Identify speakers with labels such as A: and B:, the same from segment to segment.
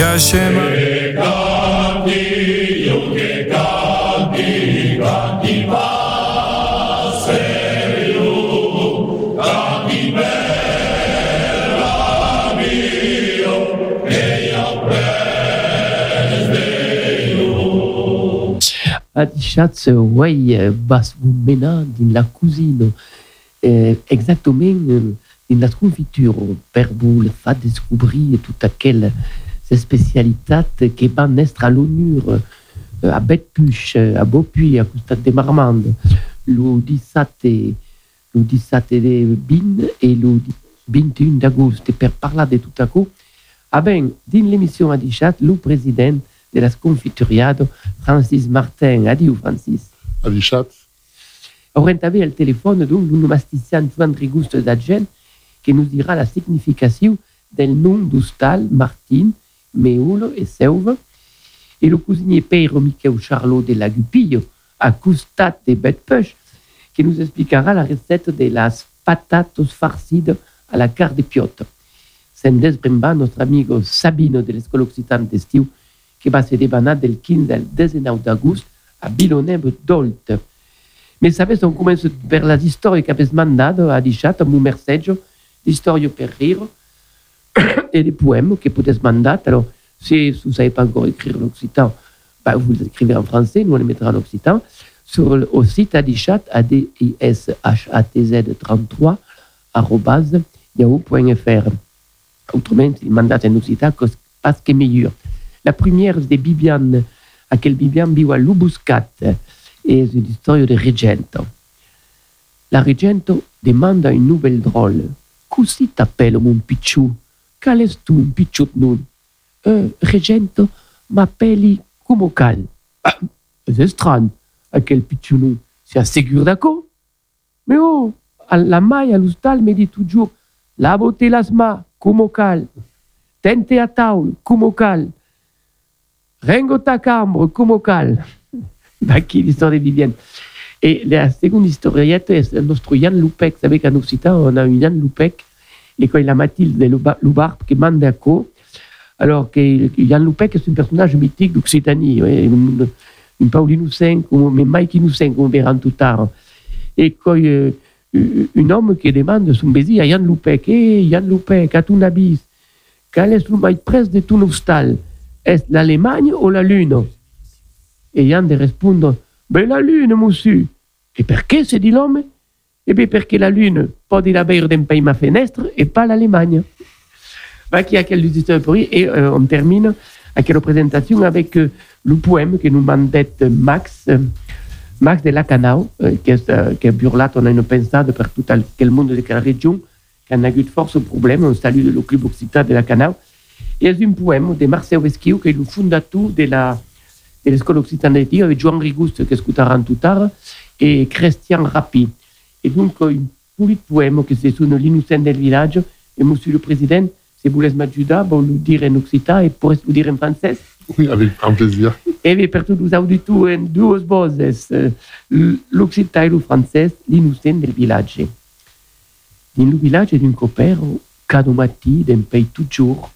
A: Hashem.
B: Adichatz, oui, bas mena din la cousine, eh, exactement din la confiture, per vous le fa descobrir tout aquel ces spécialités van estre à l'honneur eh, a Betpuch, a Beaupuy, a costat de Marmande, lo 17 lo 17 de bin et lo 21 d'agost, per parlar de tout à coup, ah ben, din l'émission Adichat, le président de la Confituriado, Francis Martin. Adieu, Francis.
C: Adichat.
B: Orientavé al téléphone donc d'un mastician Juan Rigusto d'Agel qui nous dira la signification del nom d'Ustal, Martin, Meulo et Seuve, et le cousinier Peiro Michel Charlot de la Gupillo, à Custat de Betpuch, qui nous expliquera la recette de las patatos farcides à la carte de. Sendes Bremba, notre amigo Sabino de l'Escola Occitane d'Estiu, qui va se débanar del 15 al 19 d'agost a Viloneb d'Olt. Mais savez, on commence per les histoires que avez mandat a Dichat, a mon merceggio, l'histoire per rire, et des poèmes que pouvez mandat. Alors, si vous ne savez pas encore écrire l'occitan, bah, vous les écrivez en français, nous on les mettra en occitan, sur le, site adichat, A-D-I-S-H-A-T-Z 33, arrobase, yahoo.fr. Autrement, il mandat en occitan, parce que meilleur. La première de Bibiane, à quel Bibiane? Viu a Lubuscat, et une histoire de Regento. La Regento demande une nouvelle drôle. Così t'appelle mon picciu? Qual est tu, un picciut nun? Euh, Regento, m'appelli como cal. Ah, c'est étrange, à quel picciu nun? C'est assez d'accord? Mais oh, la maille à l'hostal me dit toujours, lavote las mains, como cal. Tente a taul, como cal. Rengo ta cambre, como cal. Aquí l'histoire de Vivienne. Et la seconde historiette est notre Yann Loupec. Vous savez qu'en Occitan, on a un Yann Loupec, et quand il a Mathilde de Loubarbe qui mande à co. Alors que Yann Loupec est un personnage mythique d'Occitanie, un, un Paulinus mais Mike Innocent, on verra tout tard. Et quand euh, un homme qui demande son baiser à Yann Loupec, hé, hey, Yann Loupec, à ton abysse, quel est le maître presse de ton hostal? Est-ce l'Allemagne ou la Lune? Et Yann de répondre, ben la Lune, monsieur. Et pourquoi, se dit l'homme? Eh bien, parce que la Lune peut la d'un pays ma fenêtre et pas l'Allemagne. Bah, qui a quel Et euh, on termine la présentation avec euh, le poème que nous mandait Max, euh, Max de la Canao, euh, qui est, qui est burlat, on a une pensade per tout le monde de la région, qui a eu de force problème. On salue le club occitan de la Canao. Et c'est un poème de Marcel Vesquiu, qui est le fondateur de la de l'école occitane de avec Joan Rigust, que écouteront tout tard, et Christian Rapi. Et donc, un petit poème que c'est sur l'innocent del village. Et monsieur le président, si vous laissez m'ajouter, bon, le dire en occitan et pour vous dire en français.
C: Oui, avec grand plaisir.
B: Et bien, pour tous les auditeurs, en deux voces, l'occitan et le français, l'innocent del village. Dans le village d'un copain, cada matin, d'un pays toujours,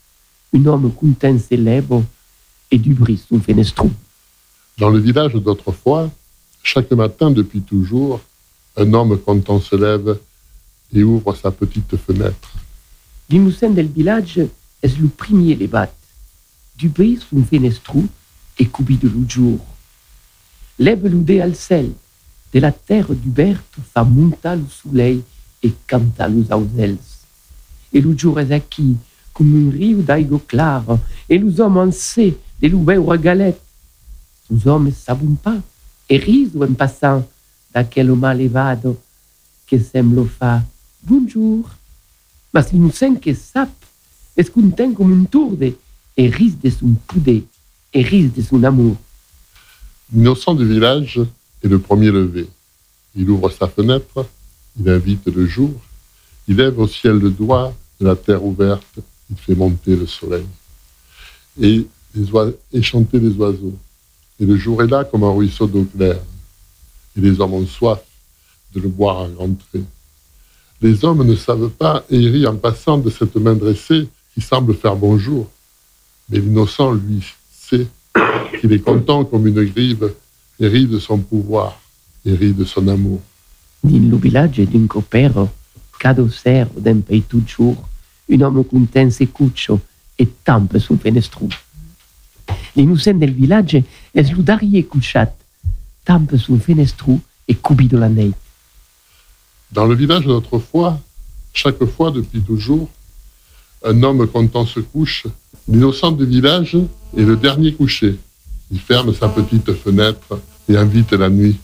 B: un homme content célèbre et du bris son fenestron.
C: Dans le village d'autrefois, chaque matin depuis toujours, un homme content se lève et ouvre sa petite fenêtre.
B: L'innocent del village est le premier les bat. Du bris son fenestron et cubi de l'autre jour. Lève al ciel, de la terre d'Hubert fa monta le soleil et canta los ausels. Et l'autre jour est acquis, comme un rio d'aigo clar, et nous hommes en sait, de l'ouvert à galette. Hommes savent pas, et risent en passant d'aquel mal levado que sembla fa bonjour. Mas l'innocent que sap est content comme un tourde et risque de son poudé et risque de son amour.
C: L'innocent du village est le premier levé. Il ouvre sa fenêtre, il invite le jour, il lève au ciel le doigt de la terre ouverte, il fait monter le soleil et, les et chanter les oiseaux. Et le jour est là comme un ruisseau d'eau claire. Et les hommes ont soif de le boire à grands traits. Les hommes ne savent pas et rient en passant de cette main dressée qui semble faire bonjour. Mais l'innocent, lui, sait qu'il est content comme une grive et rit de son pouvoir et rit de son amour.
B: Lo village d'un copero, cado serro d'un pays toujours, un homme content se cuccio e tampe sul fenestru. L'innocent del village es lo darrier couchat, tampe sul fenestru e cubi de la neit.
C: Dans le village d'autrefois, chaque fois depuis toujours, un homme content se couche. L'innocent du village est le dernier couché. Il ferme sa petite fenêtre et invite la nuit.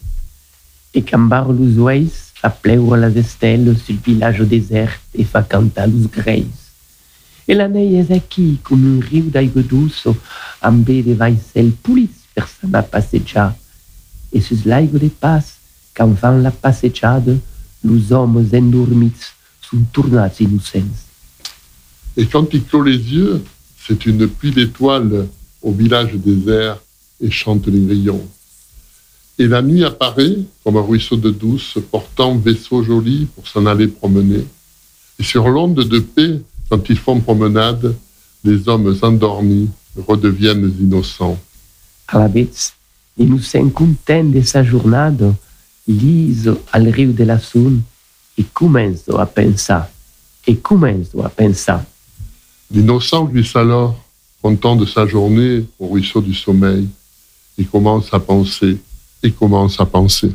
B: E cambar los oeis fa pleure las estelles sul village désert e fa cantar los greis. E la nei es aquí com un riu d'aigua douce amb de vaissel pulits per s'anar a passejar. E sus de pas, quand fan la los hommes endormits sont innocents.
C: Et quand il clôt les yeux, c'est une pluie d'étoiles au village désert et chante les grillons. Et la nuit apparaît comme un ruisseau de douce portant vaisseau joli pour s'en aller promener. Et sur l'onde de paix, quand ils font promenade, les hommes endormis redeviennent innocents.
B: À la vez, l'innocent content de sa jornada, lise al riu de la Sun e començo a pensar, e començo a pensar.
C: L'innocent glisse alors, content de sa journée au ruisseau du sommeil, et commence à penser, et commence à penser.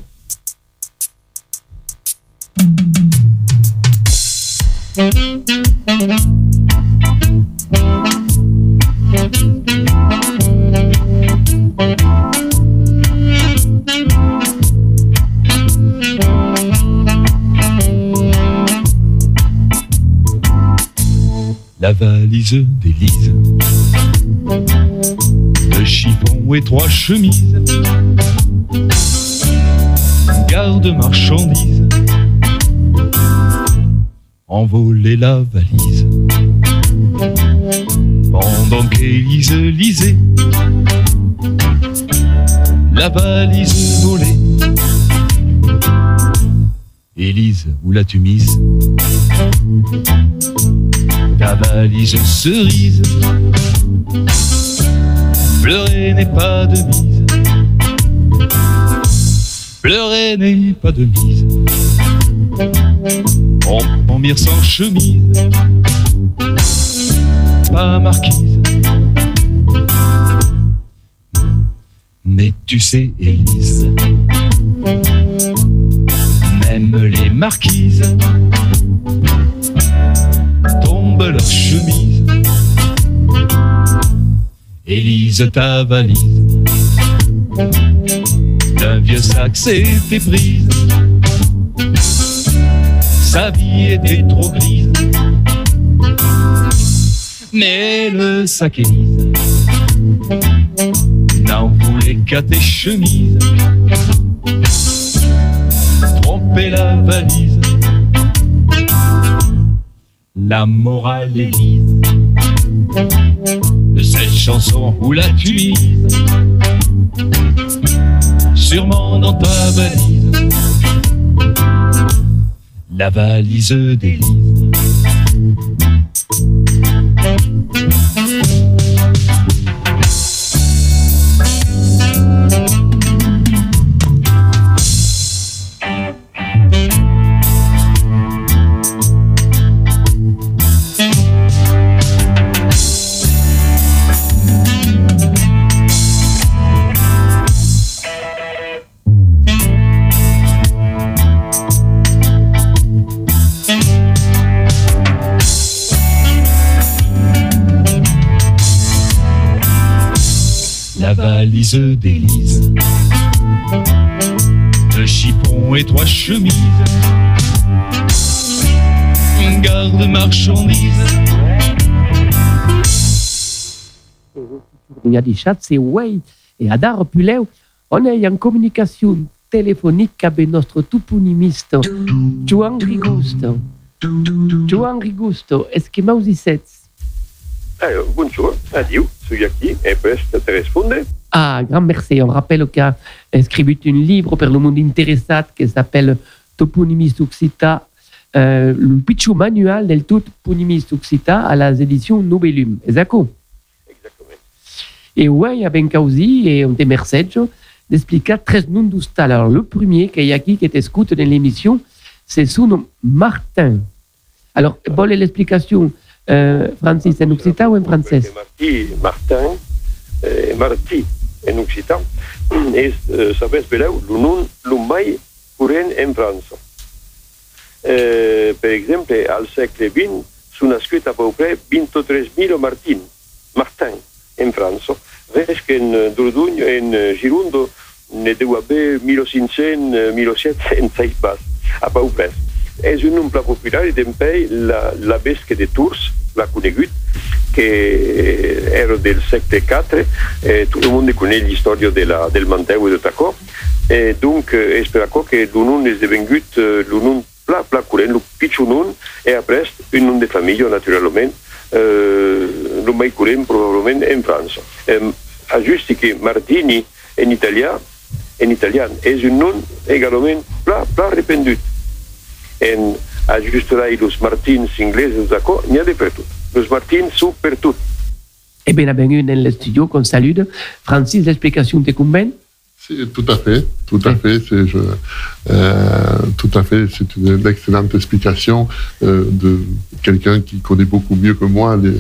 A: Valise d'Élise. De chiffon et trois chemises. Garde marchandises. Envoler la valise. Pendant qu'Élise lisait. La valise volée. Élise, où l'as-tu mise? Ta valise cerise. Pleurer n'est pas de mise. Pleurer n'est pas de mise. On mire sans chemise. Pas marquise. Mais tu sais, Élise, même les marquises leur chemise. Élise, ta valise d'un vieux sac s'était prise. Sa vie était trop grise. Mais le sac Élise n'en voulait qu'à tes chemises. Tromper la valise. La morale Élise de cette chanson où la tu mises Sûrement dans ta valise La valise d'Élise valise d'Élise De chiffon et trois chemises Une garde marchandise
B: Il y a des chats, c'est ouais. Et à dar puleu, on est en communication téléphonique avec notre toponymiste, Joan Rigusto. Joan Rigusto, est-ce que m'ausissez
D: Alors, bonjour, adieu, suis aquí et preste te responde.
B: Ah, grand merci. On rappelle qu'il a écrit un livre pour le monde intéressant qui s'appelle Toponymiste Occita, euh, le pitchou manual del toponymiste Occita à la édition Nobelum.
D: Exactement.
B: Et ouais, a ben causi et on te merceggio d'expliquer tres noms d'ustal. Alors, le premier qu'il y a qui qui t'écoute dans l'émission, c'est son nom Martin. Alors, vol l'explication, euh, Francis, en occitan ou en français?
D: Martin, eh, Martí, en occitan, eh, sabeu, espereu, lo nom lo mai corrent en França. Eh, per exemple, al segle XX sont nascut a peu près 23.000 Martin, Martin, en França. Ves que en Dordogne, en Girondo, ne deu haver 1.500, 1.700 en País Bas, a peu près. És un nom pla popular i també la, la besca de Tours, la conegut, que era del segle IV, eh, tot el món coneix la del Manteu i de Tacó, eh, donc eh, és per això que el nom és devengut eh, el nom pla, pla el pitjor nom, e après un nom de família, naturalment, eh, el mai corrent probablement en França. Eh, ajusti que Martini en italià, en italià, és un nom egalament pla, pla rependut. En ajusterai los Martins ingleses d'accord, n'hi ha de per tot. Los Martins sont per tot.
B: Eh bien, bienvenue dans le studio qu'on salue. Francis, l'explication te convainc
C: C'est tout à fait, tout à fait. C'est je, euh, tout à fait. C'est une, excellente explication euh, de quelqu'un qui connaît beaucoup mieux que moi les-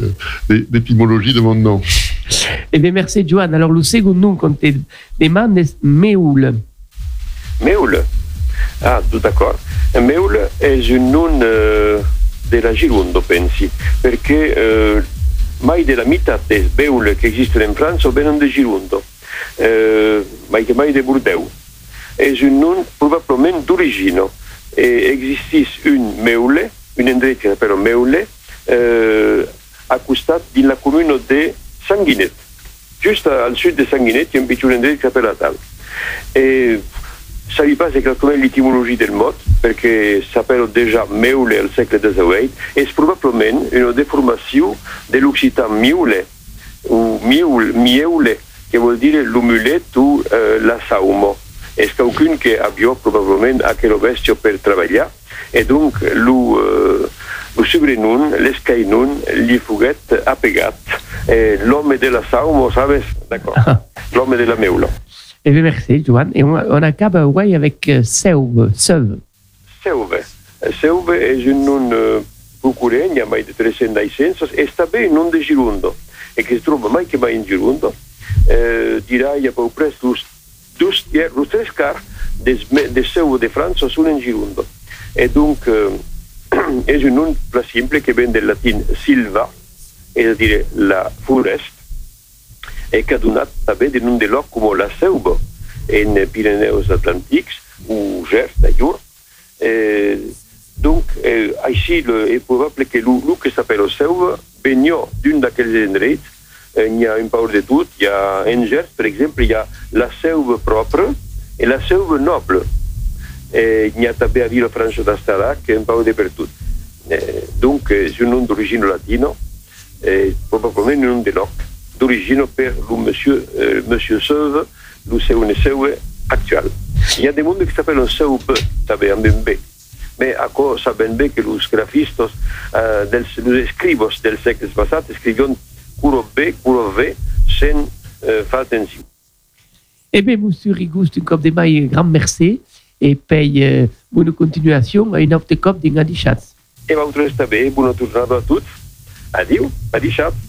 C: les- l'étymologie de mon nom.
B: Eh bien, merci, Johan. Alors, le second nom qu'on te demande est Méoul.
D: Meul. Ah, tout d'accord. Meul és un nom eh, de la Girondo, pensi, perché eh, mai della metà des beul che esistono in Francia vengono de Girondo, eh, mai che mai de Bordeaux. És un nom probablement d'origine. E existis un meule, un endret que s'appelle meule, eh, a costat din la comuna de Sanguinet. Just al sud de Sanguinet hi ha un piccolo endret que s'appelle Tal. E savi pas exactement l'étymologie del mot, perquè s'appelle déjà meule al segle XVIII, és probablement una deformació de l'occitan miule, o miul, mieule, que vol dir l'omulet o eh, la saumo. És qualcun que avió probablement aquell bestio per treballar, e donc lo, eh, lo sobrenom, l'escainon, li foguet apegat. L'home de la saumo, sabes? D'accord. L'home de la meula.
B: Eh bien, merci, Johan. Et on, on acaba, ouais, avec euh, Seuve. Seuve.
D: Seuve. Seuve és un nom eh, procurent, hi ha mai de 300 censos, és també un nom de Girundo, e che si trova mai che mai in Girundo, eh, dirà hi ha peu pres los, dos, ja, los tres quarts des, me- de Seuve de França són en Girundo. E donc eh, és un nom pla simple que ven del latín silva, és a dir, la forest, e donat també de nom de lloc com la Seuve en Pirineus Atlàntics o Gers, d'ailleurs, Eh, donc, eh, així le, és probable que el que s'appelle Seuve venia d'un d'aquells endrets. Eh, n'hi ha un peu de tot. Hi ha en Gers, per exemple, hi ha la Seuve propre i la Seuve noble. Eh, n'hi ha també a Vilafranca d'Astarac, un peu de per tot. Eh, donc, és un nom d'origine latino, eh, probablement un nom de loc, d'origine per le monsieur, eh, monsieur Seuve, le seu Seuve actual. Hi ha des mondes qui s'appellent Seuve, un B. Mais a cosa saben bé que els grafistes, eh, dels, els escribos dels segles passats escrivien curo B, curo V, sen fer atenció.
B: Eh bien, monsieur Rigouste, un cop de mai, grand merci. Et puis, euh, bonne continuation à une autre cop d'Ingadichatz.
D: E vosaltres també, bona tornada a tots. Adiu, adixat.
E: Arangarek No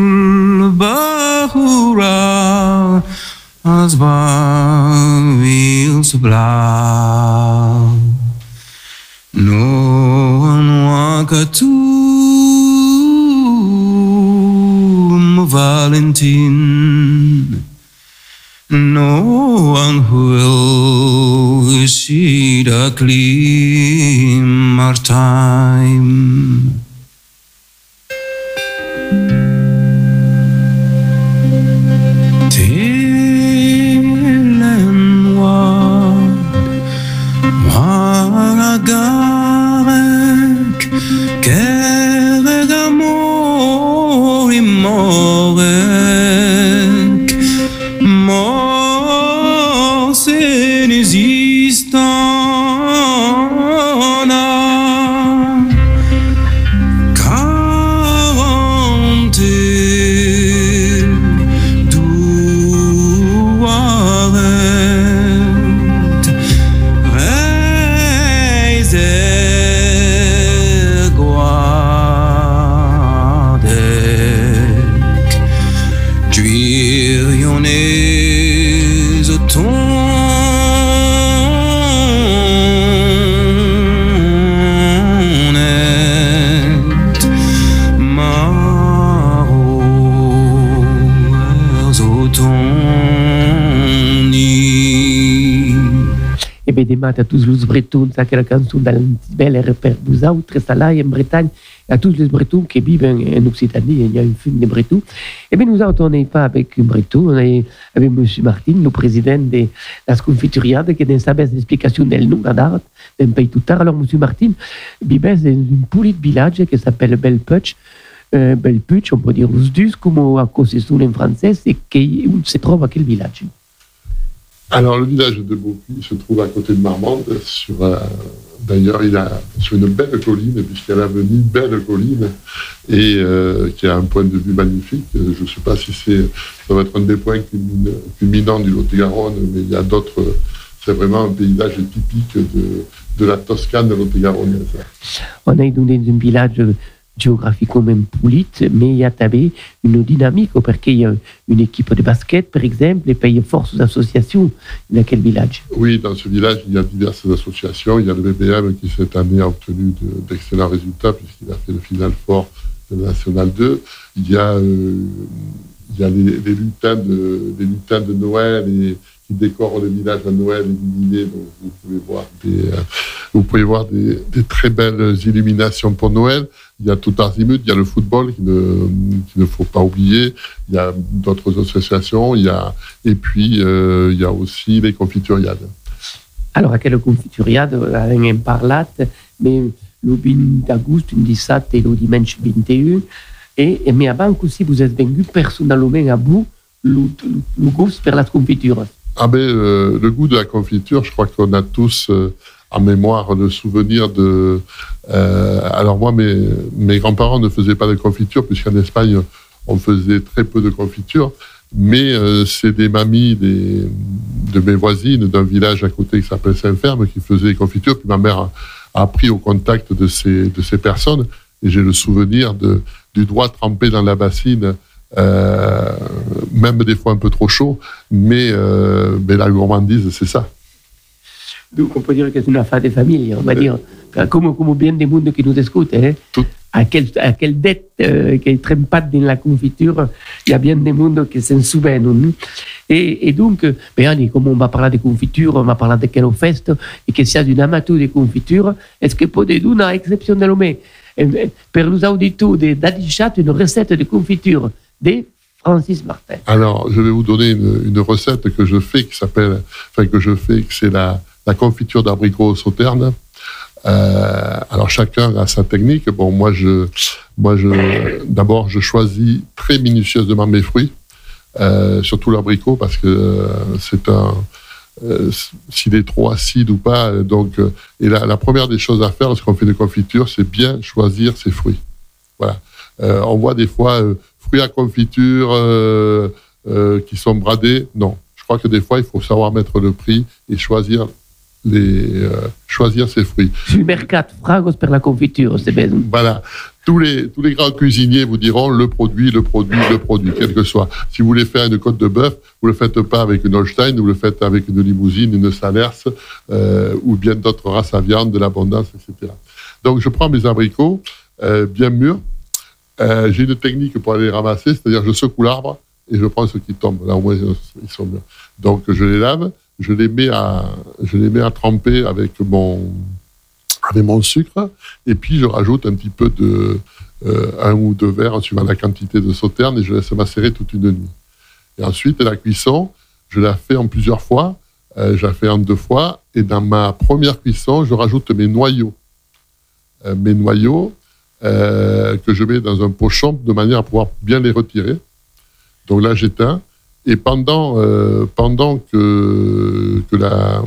E: God's word will supply. No one walk to Valentine. No one will see the gleam of time.
B: A tous los bretons aquella cançon del bel per vosaltres, là en Bretagne, à tous les bretons qui vivent en Occitanie, il y a une film de bretons. Et bien nous autres, on n'est pas avec un breton, on est avec M. Martin, le président de la Confituriade, qui est dans sa belle explication del nom d'art, d'un pays tout tard. Alors, M. Martin, vive dans un petit village qui s'appelle Belpuch, euh, on peut dire os dus, comme à cause en français, et qui se trouve à quel village?
C: Alors, le village de Beaupuy se trouve à côté de Marmande, sur, euh, d'ailleurs, il a sur une belle colline, puisqu'il y a l'avenue Belle Colline, et euh, qui a un point de vue magnifique. Euh, Je ne sais pas si c'est, ça va être un des points culmin- culminants du Lot-et-Garonne, mais il y a d'autres. C'est vraiment un paysage typique de, de la Toscane de Lot-et-Garonne.
B: on est dans un village géographiquement polite, mais il y a també une dynamique, parce qu'il y a une équipe de basket, par exemple, et il y a forces d'association dans quel village?
C: Oui, dans ce village, il y a diverses associations. Il y a le BBM qui, cette année, a obtenu de- d'excellents résultats puisqu'il a fait le final fort de la National 2. Il y a, euh, il y a les, les lutins de, les lutins de Noël et, qui décorent le village à Noël vous pouvez voir des, euh, des, très belles illuminations pour Noël. Il y a tout azimut. Il y a le football qu'il ne, faut pas oublier. Il y a d'autres associations. Il et puis, euh, il y a aussi les confituriades.
B: Alors, à quelle confituriade, on en parlat, mais le 20 d'agost, un dissabte et le dimanche 21, et, et mais avant aussi, vous êtes venu personnellement à vous le, le, le pour la confiture.
C: Ah ben, euh, le goût de la confiture, je crois qu'on a tous euh, en mémoire le souvenir de... euh, alors moi, mes, mes grands-parents ne faisaient pas de confiture, puisqu'en Espagne, on faisait très peu de confiture. Mais euh, c'est des mamies des, de mes voisines d'un village à côté qui s'appelle Saint-Ferme qui faisaient des confitures. Puis ma mère a, a pris au contact de ces, de ces personnes. Et j'ai le souvenir de, du doigt trempé dans la bassine, euh, même des fois un peu trop chaud. Mais, euh, mais la gourmandise, c'est ça.
B: Donc, on peut dire que c'est une affaire de famille, on va dire, comme, comme bien des mondes qui nous écoutent. Hein.
C: Tout.
B: À, quelle, à quelle dette euh, qui pas dans la confiture, il y a bien des mondes qui s'en souviennent. hein. Et, et donc, euh, ben, allez, comme on va parler de confiture, on va parler de quelle fête, et que a un amateur de confiture, est-ce que peut dire une exception de l'homme Per nous auditeurs d'Adichat, une recette de confiture? De Francis Martin.
C: Alors, je vais vous donner une, recette que je fais qui s'appelle, enfin que je fais, c'est la, confiture d'abricot au sauterne. Euh, alors chacun a sa technique. Bon, moi je, moi je, d'abord je choisis très minutieusement mes fruits, euh, surtout l'abricot parce que euh, c'est un, s'il est trop acide ou pas. Donc, et la, la première des choses à faire lorsqu'on fait des confitures, c'est bien choisir ses fruits. Voilà. On voit des fois fruits à confiture euh, euh, qui sont bradés. Non, je crois que des fois il faut savoir mettre le prix et choisir les euh, choisir ses fruits.
B: Sur mercat fragos per la confiture, c'est bien.
C: Voilà. Tous les, tous les grands cuisiniers vous diront le produit, le produit, le produit, quel que soit. Si vous voulez faire une côte de bœuf, vous le faites pas avec une Holstein, vous le faites avec une limousine, une Salers, ou bien d'autres races à viande, de l'abondance, etc. Donc, je prends mes abricots bien mûrs. Euh, J'ai une technique pour aller les ramasser, c'est-à-dire je secoue l'arbre et je prends ceux qui tombent. Là, au moins, ils sont mûrs. Donc, je les lave, je les mets à, je les mets à tremper avec mon, avec mon sucre, et puis je rajoute un petit peu de euh, un ou deux verres suivant la quantité de sauterne et je laisse macérer toute une nuit. Et ensuite, la cuisson, je la fais en plusieurs fois. Euh, je la fais en deux fois. Et dans ma première cuisson, je rajoute mes noyaux. Euh, mes noyaux euh, que je mets dans un pochon de manière à pouvoir bien les retirer. Donc là, j'éteins. Et pendant, euh, pendant que, que la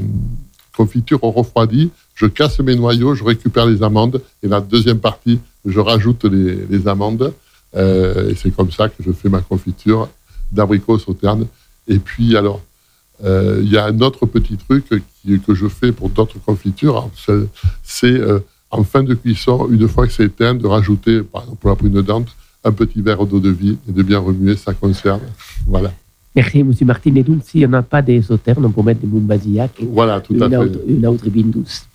C: confiture refroidit, je casse mes noyaux, je récupère les amandes. Et la deuxième partie, je rajoute les, les amandes. Euh, et c'est comme ça que je fais ma confiture d'abricot sauterne. Et puis, alors, il y a un autre petit truc qui- que je fais pour d'autres confitures. C'est- en fin de cuisson, une fois que c'est éteint, de rajouter, par exemple pour la prune dente, un petit verre d'eau de vie et de bien remuer, ça conserve. Voilà.
B: Merci, M. Martin. Et donc, s'il n'y en a pas des sauternes, on peut mettre des moumbazillac et
C: Voilà, tout à
B: une,
C: fait.
B: autre, une autre douce.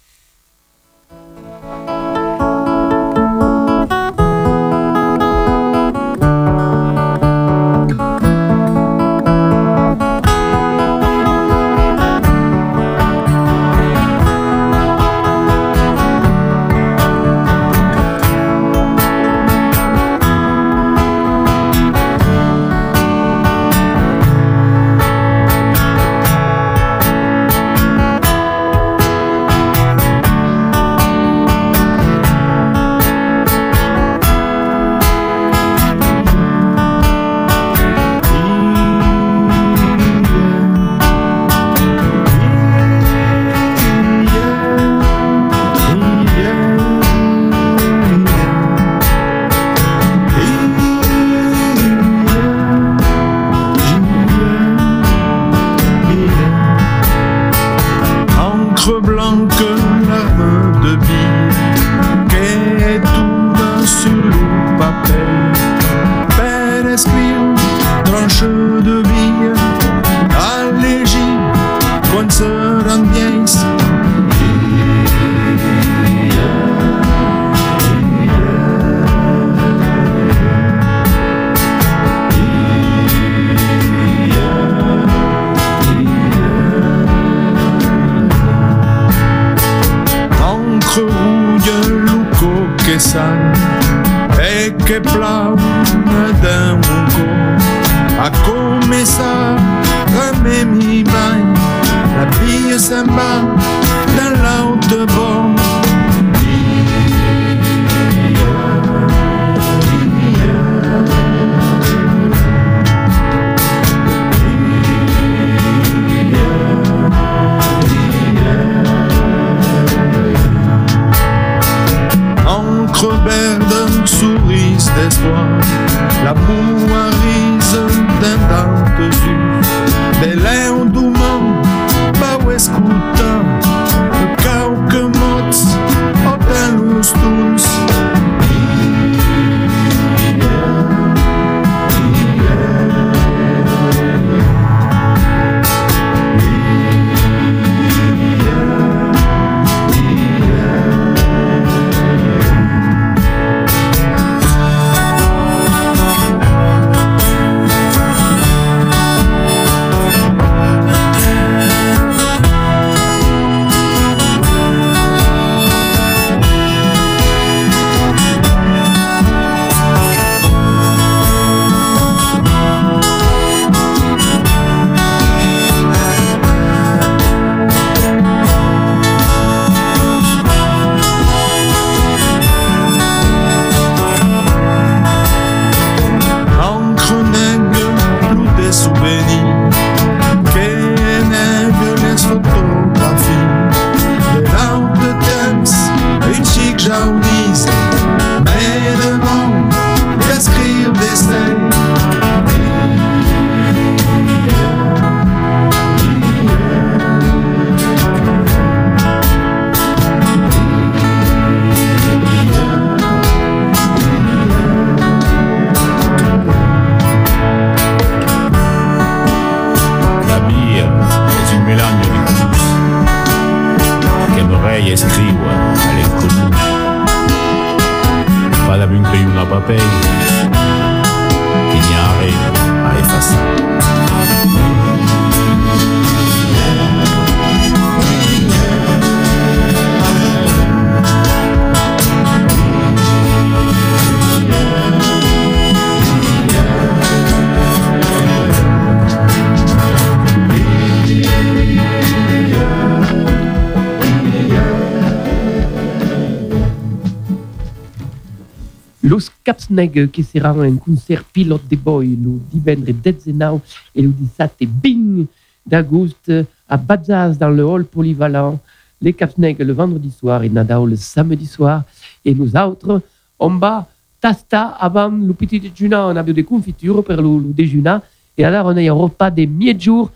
B: Capsneg che saranno un concert pilot de boy lo divendre 19 et le 17 bing d'agosto à Bazaz dans le hall polyvalent. Les Capsneg le vendredi soir et Nadao le samedi soir. Et nous autres, on va tasta avant le petit déjeuner. On a des confitures pour le, le déjeuner. Et alors, on a un repas des mi-jours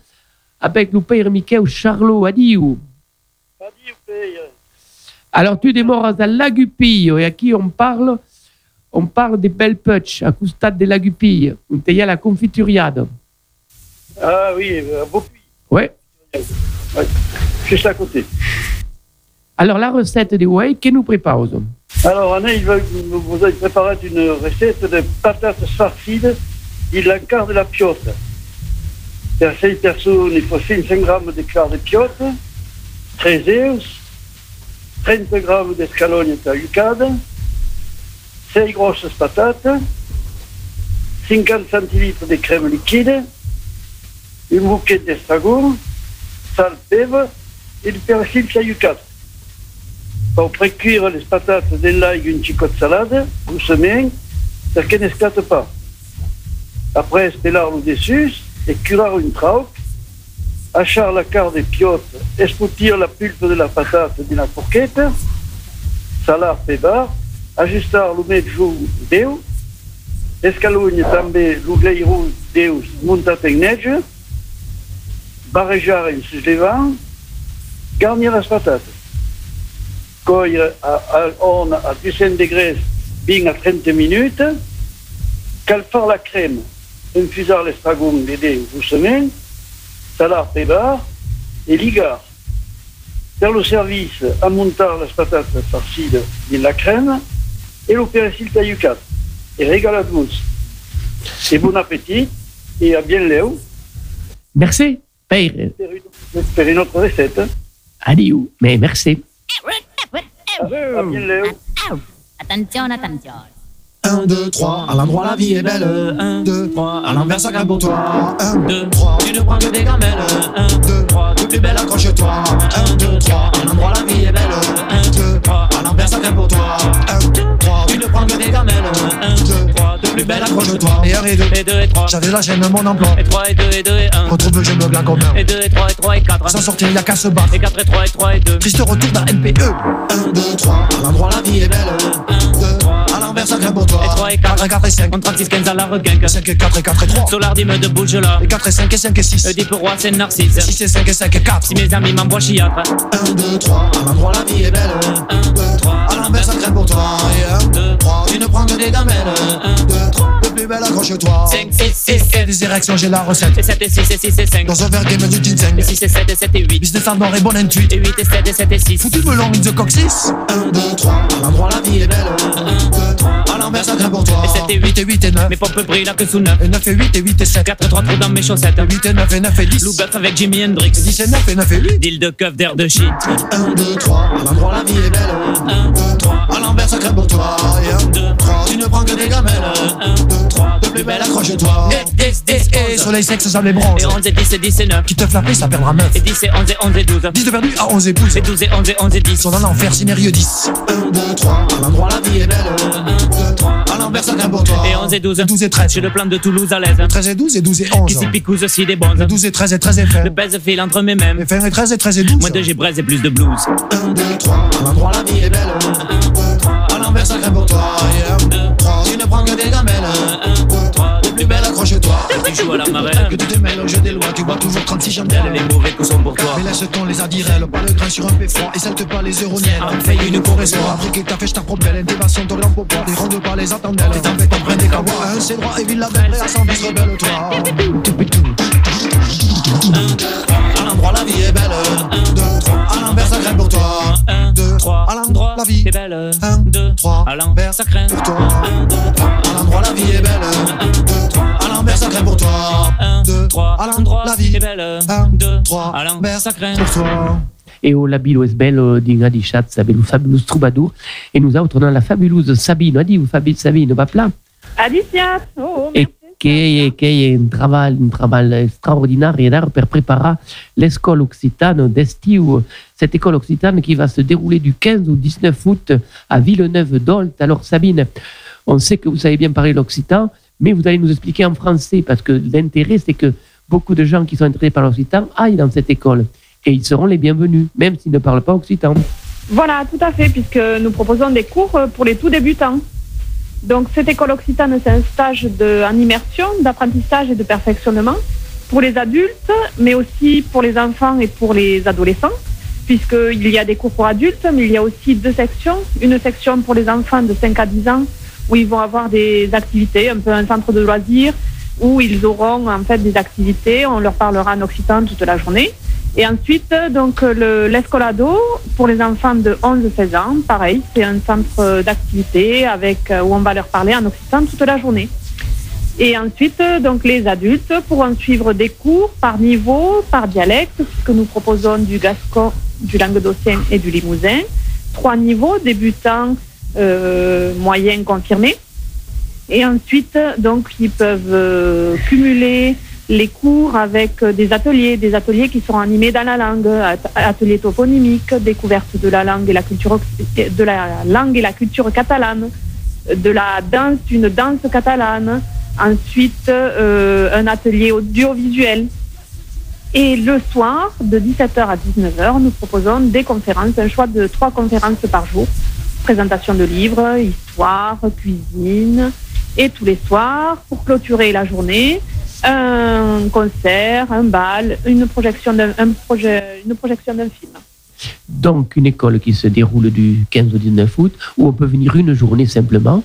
B: avec le père Mickey Charlot Adiou. Alors, tu démores à Lagupille et à qui on parle? On parle des belles putsch à Custade de Lagupille. On y a la confituriade.
F: Ah oui, euh, beaucoup.
B: Ouais.
F: Juste à côté.
B: Alors, la recette des whey, que nous préparons
F: Alors, Anna, il va, vous avez préparé une recette de patates farcides et la quart de la piote. Per 6 personnes, il faut 500 grammes de quart de piote, 13 œufs, 30 grammes d'escalogne tagliate, 6 grosses patates, 50 centilitres de crème liquide, une bouquet d'estragon, sal, pèvre et du persil tagliate. Pour précuire les patates de l'ail une chicotte salade, doucement, pour qu'elles n'esclatent pas. Après, stelar le dessus et cuire une trauque, achar la quart des piotes, espoutir la pulpe de la patate dans la fourquette, salar pébar, ajustar le mettre d'eu, escalogne també l'ugleiro d'eus muntat en neige, barrejar en suslevant, garnir les patates. Coire a, a, on à 200 degrés, bien à 30 minutes, calfar la crème, infusar l'estragon de déus doucement, salar pébar et ligar. Faire le service, amontar les patates farcides dans la crème et le persil taillucat. Et régaladons. Et bon appétit et à bien léo
B: Merci,
F: une autre recette.
B: Adieu. Mais merci.
F: À bien léo.
G: Attenzione, attenzione.
H: 1, 2, 3, à l'endroit la vie est belle. 1, 2, 3, à l'envers ça grimpe pour toi. 1, 2, 3, tu ne prends que des gamelles. 1, 2, 3, tout plus belle accroche-toi. 1, 2, 3, à l'endroit la vie est belle. 1, 2, 3, à l'envers ça grimpe pour toi. 1, 2, 3, tu ne prends que des gamelles. 1, 2, 3, tout plus belle accroche-toi. Et 1 et 2,
I: Et 2 et 3.
H: j'avais la chaîne mon emploi.
I: Et 3 et 2 et 2 et 1.
H: Retrouve je me blague combien
I: Et 2 et 3 et 3 et 4.
H: Sans sortir, y'a qu'à se battre.
I: Et 4 et 3 et 3 et 2.
H: Triste retour d'un NPE. 1, 2, 3, à l'endroit la vie est belle. 1, 2, 3, grimpe pour toi.
I: Et 3 et 4.
H: 4 et 4 et 5.
I: On 36 15 à la requinque.
H: 5 et 4 et 4 et 3.
I: Solar dime de bouge là.
H: Et 4 et 5 et 5 et 6.
I: Le dit pour roi c'est Narcisse.
H: 6 et 5 et 5 et 4.
I: Si mes amis m'envoient chiatre.
H: 1, 2, 3, à l'endroit la vie est belle. 1, 2, 3, à l'envers ça pour toi. Et 1, 2, 3, tu ne prends que des gamelles. 1, 2, 3, le plus belle accroche-toi.
I: 5, 6, 6, 7.
H: Des érections, j'ai la recette.
I: Et 7 et 6 et 6 et 5.
H: Dans un verre game du ginseng.
I: Et 6 et 7 et 7 et 8.
H: Business à mort et bonne intuite.
I: Et 8 et 7 et 7 et 6.
H: Foutu melon in the coccyx 1, 2, 3, à l'endroit la vie est belle 1, 2, 3, à l'envers ça grimpe pour toi
I: Et 7 et
H: 8 et 8 et 9
I: Mes pompes brillent là que sous 9.
H: Et 9 et 8 et 8 et 7
I: 4 et 3 trous dans mes chaussettes.
H: 8 et 9 et 9 et 10
I: Lou bœuf avec Jimi Hendrix.
H: 10 et 9 et 9 et 8
I: Deal de keuf d'air de shit.
H: 1, 2, 3, à l'endroit la vie est belle 1, 2, 3, à l'envers ça grimpe pour toi Et 1, 2, 3, tu ne prends que des gamelles 1, 2, 3, de plus belle accroche-toi
I: Et 10, 10,
H: Et soleil sexe ça les bronze
I: Et 11 et 10 et 10 et 9.
H: Qui te flappe ça perdra 9
I: Et 10 et 11 et 11 et 12.
H: 10 de perdu à 11 épouses
I: Et 12 et 11 et 11 et 10.
H: Son en enfer scénario 10 1, 2, 3, à l'endroit la vie est belle 1, 2, 3, à l'envers ça pour toi
I: Et 11 et 12.
H: 12 et 13
I: J'ai le plan de Toulouse à l'aise.
H: 13 et 12 et 12 et 11
I: Qui s'y picouse aussi des bonzes.
H: 12 et 13 et 13 et fin
I: Le baise file entre mes mêmes.
H: Et fin et 13 et 13 et 12
I: Moins de gibraise et plus de blues.
H: 1, 2, 3, à l'endroit la vie est belle 1, 2, 3, à l'envers ça pour toi Et 1, 2, 3, tu ne prends que des gamelles
I: Tu joues à la marelle.
H: Que tu te mêles au jeu des lois, tu bois toujours 36 chandelles
I: Les mauvais coups sont pour toi.
H: Mais laisse ton les adirelles, pas le grain sur un péfroid Et salte pas les euroniennes.
I: On fait une
H: correction Après qu'il t'a fait, je ton lampe au poids Des rondes pas les attendelles. Les tempêtes en prennent des cabois Un c'est droit et ville la belle Et à 110 rebelle-toi 1, 2, 3, à l'endroit la vie est belle. 1, 2, 3, à l'envers ça grimpe pour toi.
I: 1,
H: 2,
I: 3,
H: à l'endroit la vie
I: C'est belle.
H: Un,
I: 2,
H: 3,
I: à l'envers ça craint.
H: pour toi.
I: 1, 2, 3,
H: À l'endroit la vie est belle. 1, 2, 3, à l'envers ça grimpe pour toi
I: 1,
H: 2,
I: 3,
H: à l'endroit la vie
I: est belle.
H: 1,
I: 2,
H: 3,
I: 3, à l'envers ça craint.
H: pour toi
B: E o labilo es bello din adichat sabelu fabulous troubadour. E nous autres, on a la fabulouse Sabine. Adi, ou Fabi, Sabine, va plat.
G: Alicia, oh,
B: E
G: merci.
B: che, che è un travail, un travail straordinario per preparar l'école occitane d'Estiu. Cette école occitane qui va se dérouler du 15 au 19 août à Villeneuve-d'Olt. Alors Sabine, on sait que vous savez bien parler l'occitan, mais vous allez nous expliquer en français parce que l'intérêt c'est que beaucoup de gens qui sont intéressés par l'occitan aillent dans cette école. Et ils seront les bienvenus, même s'ils ne parlent pas occitan.
G: Voilà, tout à fait, puisque nous proposons des cours pour les tout débutants. Donc, cette école occitane, c'est un stage de, en immersion, d'apprentissage et de perfectionnement pour les adultes, mais aussi pour les enfants et pour les adolescents, puisqu'il y a des cours pour adultes, mais il y a aussi deux sections. Une section pour les enfants de 5 à 10 ans, où ils vont avoir des activités, un peu un centre de loisirs, où ils auront en fait des activités, on leur parlera en occitan toute la journée. Et ensuite, donc, le- l'escolado pour les enfants de 11-16 ans, pareil, c'est un centre d'activité euh, où on va leur parler en occitan toute la journée. Et ensuite, donc, les adultes pourront suivre des cours par niveau, par dialecte, puisque nous proposons du gascon, du languedocien et du limousin. Trois niveaux, débutants, euh, moyens, confirmés. Et ensuite, donc, ils peuvent euh, cumuler les cours avec euh, des ateliers, des ateliers qui seront animés dans la langue, at- ateliers toponymiques, découverte de la langue et la culture, de la langue et la culture catalane, de la danse, une danse catalane, ensuite un atelier audiovisuel. Et le soir, de 17h à 19h, nous proposons des conférences, un choix de trois conférences par jour. Présentation de livres, histoire, cuisine. Et tous les soirs, pour clôturer la journée, un concert, un bal, une projection d'un un projet, une projection d'un film.
B: Donc, une école qui se déroule du 15 au 19 août, où on peut venir une journée simplement,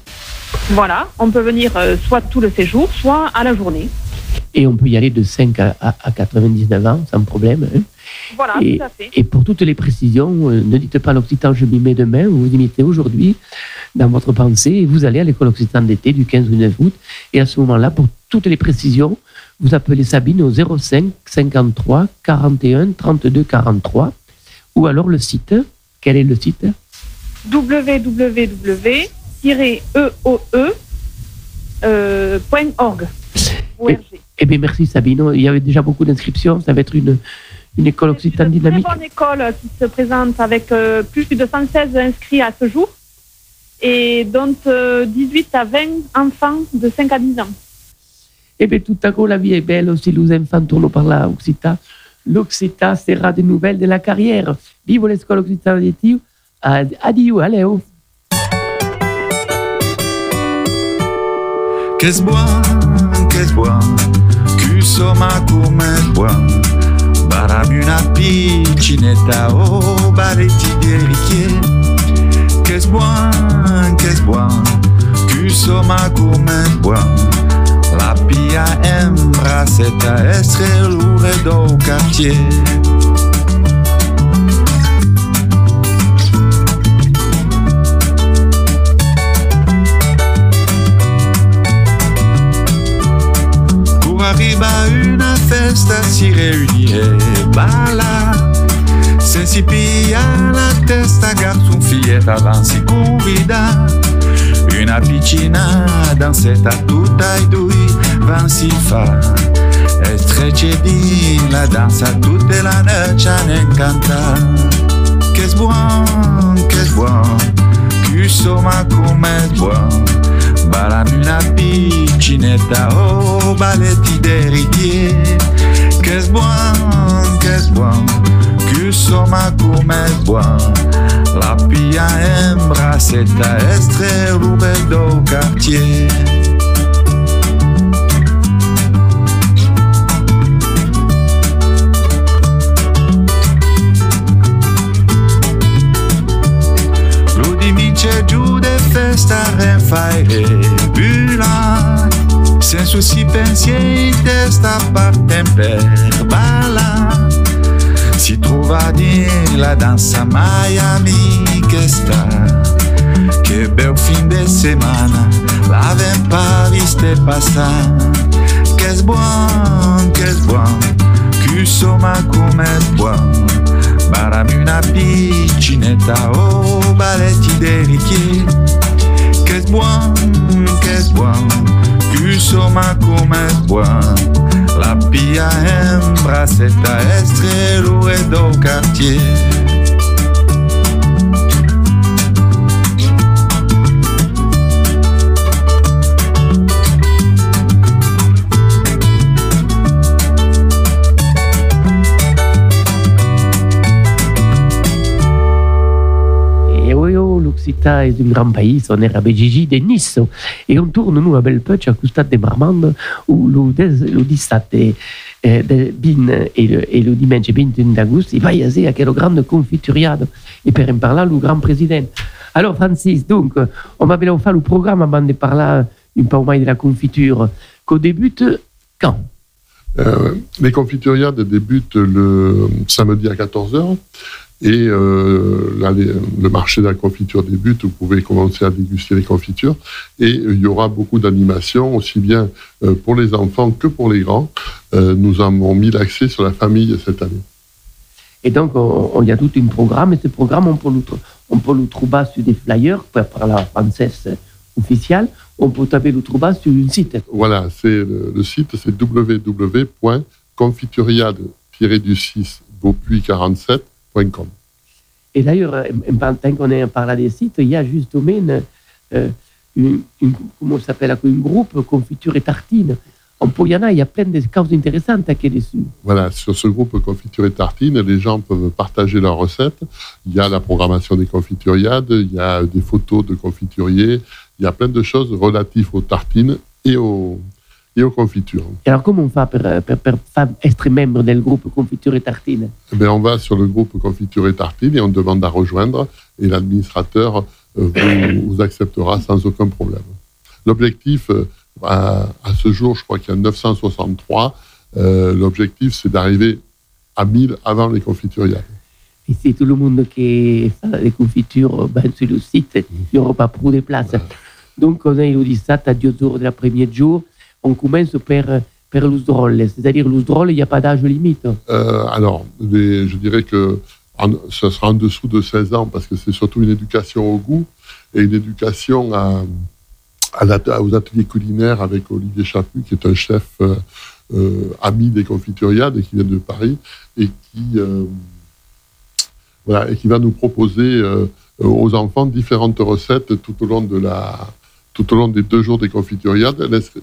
G: Voilà, on peut venir euh, soit tout le séjour, soit à la journée.
B: et on peut y aller de 5 à, à- à 99 ans, sans problème. hein.
G: Voilà,
B: Et,
G: tout à fait.
B: et pour toutes les précisions, euh, ne dites pas l'occitan, je m'y mets demain, vous vous y mettez aujourd'hui dans votre pensée, et vous allez à l'école occitane d'été du 15 au 9 août. Et à ce moment-là, pour toutes les précisions, vous appelez Sabine au 05 53 41 32 43, ou alors le site. Quel est le site?
G: Euh, point .org.
B: Et- Eh bien, merci Sabine. Il y avait déjà beaucoup d'inscriptions. Ça va être une, une école occitane
G: C'est une
B: dynamique.
G: très bonne école qui se présente avec euh, plus de 116 inscrits à ce jour et dont euh, 18 à 20 enfants de 5 à 10 ans.
B: Eh bien, tout à coup, la vie est belle. Si les enfants tournent par la Occita, l'Occita sera des nouvelles de la carrière. Vive l'école occitane. Ad- Adieu, allez. oh.
J: È buon, che è buon, che somma come è buon. Barami una piccinetta o. Che è buon, che è buon, che somma come è buon. La pia hembra setta essere l'ure do quartier. À une festa si riunire balla Se si la testa garçon fillette avant si convida Una piccina dansetta tutta e due van si fa E strecce di la danza tutta la noche ne canta. Che è buon, che è buon Che insomma come buon Barami una piccinetta o balletti dei righieri Che è buon, che è buon Che insomma come è buon La pia hembra setta estre rube do quartier estarè faire bula Sen souci pensier testa par temper bala Si trouva dir la dansa mai amic està Que beu fin de semana. L'avem pas viste passar. Qu'es bon, qu'es bon Que soma com et bon. Barra una piccineta o oh, baletti de ricchi buon, che buon Che insomma come buon La pia hembra setta estre l'ure do quartier
B: oh, l'Occita est un on de Nice. Et on tourne, nous, à Belpech, à Custat de Marmande, où le, le 17 et, eh, de bin le, et le dimanche 21 d'agosto, il va y avoir quelle grande confituriade. Et per en parler, le grand président. Alors, Francis, donc, on va bien faire le programme avant de parler un peu moins de la confiture, qu'au débute quand?
C: Euh, les confituriades débutent le samedi à 14h et euh, là, les- le marché de la confiture débute. Vous pouvez commencer à déguster les confitures et il y aura beaucoup d'animations, aussi bien euh, pour les enfants que pour les grands. Euh, nous avons mis l'accès sur la famille cette année.
B: Et donc, on, on y a tout un programme, et ce programme, on peut le, on peut le trouver sur des flyers, par la française officielle, on peut taper le trouver sur un site.
C: Voilà, c'est le, le site, c'est www.confituriade-du6 beaupuis47.com.
B: Et d'ailleurs, euh, en- en- tant qu'on est parlé des sites, il y a justement une, euh, une, une- comment s'appelle, un groupe confiture et tartine. En a, il y a plein de causes intéressantes qui est dessus.
C: Voilà, sur ce groupe Confiture et Tartines, les gens peuvent partager leurs recettes. Il y a la programmation des confituriades, il y a des photos de confituriers, il y a plein de choses relatives aux tartines et aux, Et
B: alors, comment on fait pour, pour, pour faire être membre du groupe confiture et tartine?
C: Eh bien, on va sur le groupe Confiture et Tartines et on demande à rejoindre et l'administrateur euh, vous, vous acceptera sans aucun problème. L'objectif, euh, à, à ce jour, je crois qu'il y a 963, euh, l'objectif c'est d'arriver à 1000 avant les confituriades.
B: Et c'est tout le monde qui fait des confitures ben, sur le site, il n'y aura pas pour des places. Donc, on a le 17 à 2 heures de l'après-midi jour. On commence par, par. C'est-à-dire, drôle, il n'y a pas d'âge limite.
C: Euh, alors, je dirais que en- ce sera en dessous de 16 ans parce que c'est surtout une éducation au goût et une éducation aux ateliers culinaires avec Olivier Chaput, qui est un chef euh, euh, ami des confituriades et qui vient de Paris et qui, va nous proposer aux enfants différentes recettes tout au long de la tout au long des deux jours des confituriades.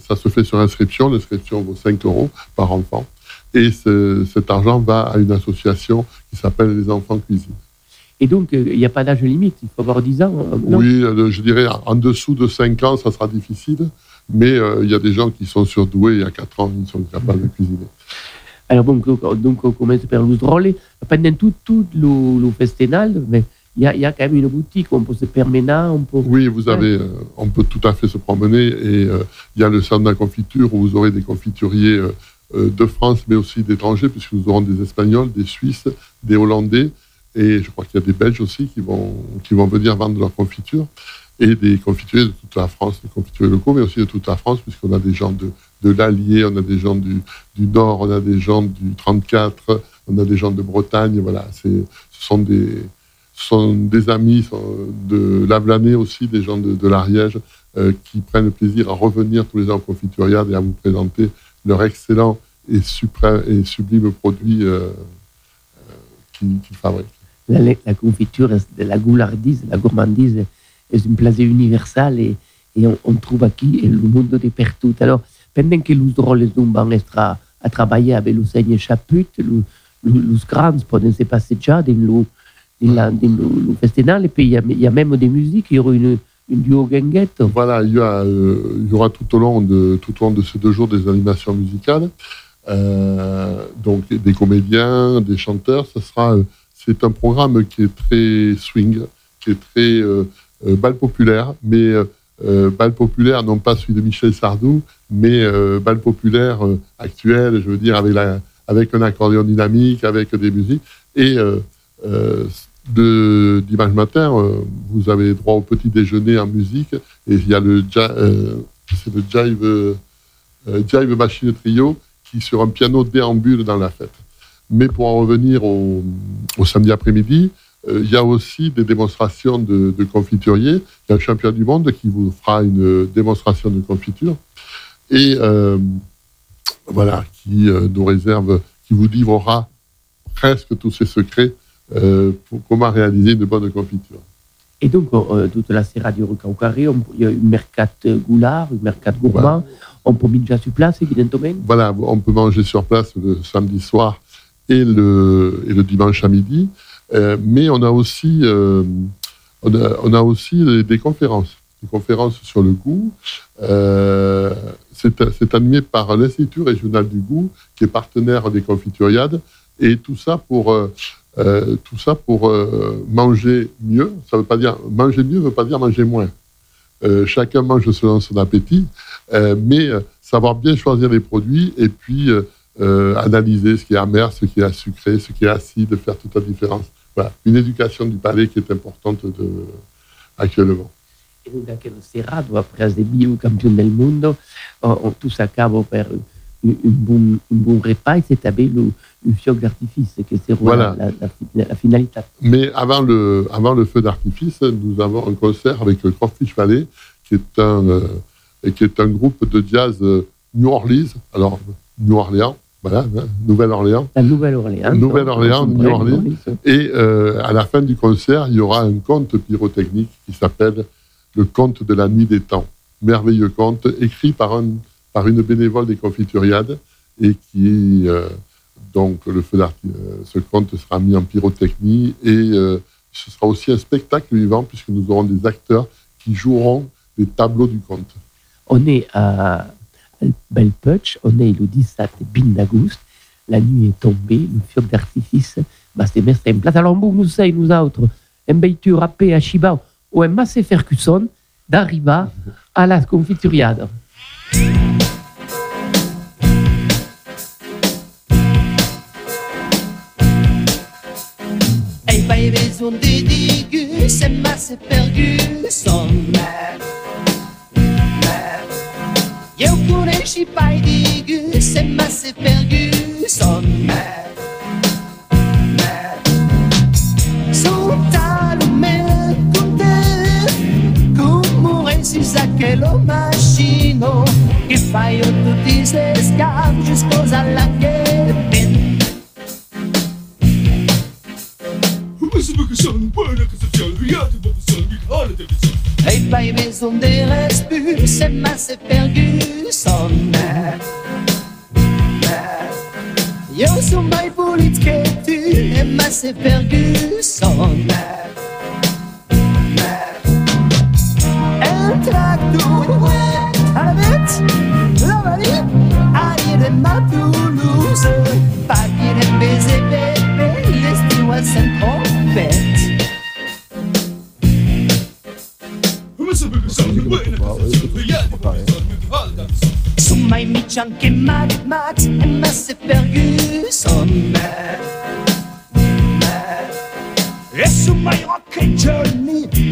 C: Ça se fait sur inscription. L'inscription vaut 5 euros par enfant. Et ce- cet argent va à une association qui s'appelle Les Enfants Cuisine.
B: Et donc, euh, il n'y a pas d'âge limite, il faut avoir 10 ans. euh, non?
C: Oui, euh, je dirais en dessous de 5 ans, ça sera difficile. Mais euh, il y a des gens qui sont surdoués et à 4 ans, ils sont capables de cuisiner.
B: Alors bon, donc on commence par le drôle. Pendant tout, tout le, le festival, mais il y y a quand même une boutique où on peut se permettre, on peut...
C: Oui, vous avez, euh, on peut tout à fait se promener et euh, il y a le centre de la confiture où vous aurez des confituriers euh, de France mais aussi d'étrangers puisque nous aurons des Espagnols, des Suisses, des Hollandais et je crois qu'il y a des Belges aussi qui vont, qui vont venir vendre leurs confitures et des confituriers de toute la France, des confituriers locaux mais aussi de toute la France puisqu'on a des gens de, de l'Allier, on a des gens du, du Nord, on a des gens du 34, on a des gens de Bretagne, voilà, ce sont des, sont des amis sont de Lavelanet aussi, des gens de, l'Ariège, euh, qui prennent plaisir à revenir tous les ans au Confituriade et à vous présenter leur excellent et, suprême, et sublime produit euh, euh, qu'ils fabriquent.
B: La, la confiture, est- la goulardise, la gourmandise est une place universelle et, on, trouve aquí le monde de partout. Alors, pendant que les drôles à, à travailler avec le Seigneur Chaput, le, le, les grands peuvent se passer déjà le, dans la, dans le, le festival, et puis il y, a, même des musiques, il y aura une, une duo ganguette.
C: Voilà, il y, a, euh, il y aura tout au, long de, tout au long de ces deux jours des animations musicales, euh, donc des comédiens, des chanteurs. Ce sera, euh, c'est un programme qui est très swing, qui est très bal populaire, mais bal populaire, non pas celui de Michel Sardou, mais bal populaire actuel, je veux dire, avec, la, avec un accordéon dynamique, avec des musiques. De dimanche matin, euh, vous avez droit au petit déjeuner en musique, et il y a le, euh, c'est le Jive, euh, Jive Machine Trio qui, sur un piano, déambule dans la fête. Mais pour en revenir au, au samedi après-midi, euh, il y a aussi des démonstrations de, confituriers. Il y a un champion du monde qui vous fera une démonstration de confiture. Et euh, voilà, qui euh, nous réserve, qui vous livrera presque tous ses secrets euh, pour comment réaliser une bonne confiture.
B: Et donc, euh, toute la Serra du Recaucaré, il y a une mercat goulard, une mercat gourmand. On peut déjà sur place, évidemment.
C: Voilà, on peut manger sur place le samedi soir et le, et le dimanche à midi. Euh, mais on a aussi, euh, on a, on a aussi des, des conférences, des conférences sur le goût. Euh, c'est c'est animé par l'Institut régional du goût, qui est partenaire des confituriades, et tout ça pour euh, tout ça pour euh, manger mieux. Ça veut pas dire manger mieux, veut pas dire manger moins. Euh, chacun mange selon son appétit, mais savoir bien choisir les produits et puis analyser ce qui est amer, ce qui est sucré, ce qui est acide, faire toute la différence. Voilà, une éducation du palais qui est importante de, actuellement.
B: Donc, dans quel Serra, après des bio-champions del mundo, tous acabent par un, un bon, un repas c'est avec le, le fioc d'artifice, que c'est
C: Voilà.
B: la, la, la finalité.
C: Mais avant le, avant le feu d'artifice, nous avons un concert avec le Crawfish Valley, qui est un, euh, qui est un groupe de jazz euh, New Orleans. Alors, New Orleans, voilà, hein, Nouvelle-Orléans.
B: La Nouvelle-Orléans.
C: Nouvelle-Orléans, New Orleans. Et euh, à la fin du concert, il y aura un conte pyrotechnique qui s'appelle Le conte de la nuit des temps. Merveilleux conte, écrit par, un, par une bénévole des confituriades et qui, euh, donc, le feu euh, ce conte sera mis en pyrotechnie et euh, ce sera aussi un spectacle vivant puisque nous aurons des acteurs qui joueront les tableaux du conte.
B: On est à Belputsch, on est le 17 d'août, la nuit est tombée, le fioc d'artifice va se mettre en place. Alors, nous savons, nous autres, un beiture à à Chibao ou un Massé Ferguson d'arriver à la confituriade.
K: Baby, zo'n dédigu, c'est Massey Ferguson. Eu coneixi pai digu, c'est Massey Ferguson. Sou talo meu conte, como esse sa quello macino che fai giusto alla Hey baby, son des restes c'est Massey Ferguson. Yo son mai pulit che tu e Massey Ferguson. El tracto Avec la vallée. Aïe de ma Toulouse Papier de baiser bébé à Saint-Trompette Su mai mici anche Mad Max e Massey Ferguson E su mai Rock e Johnny e che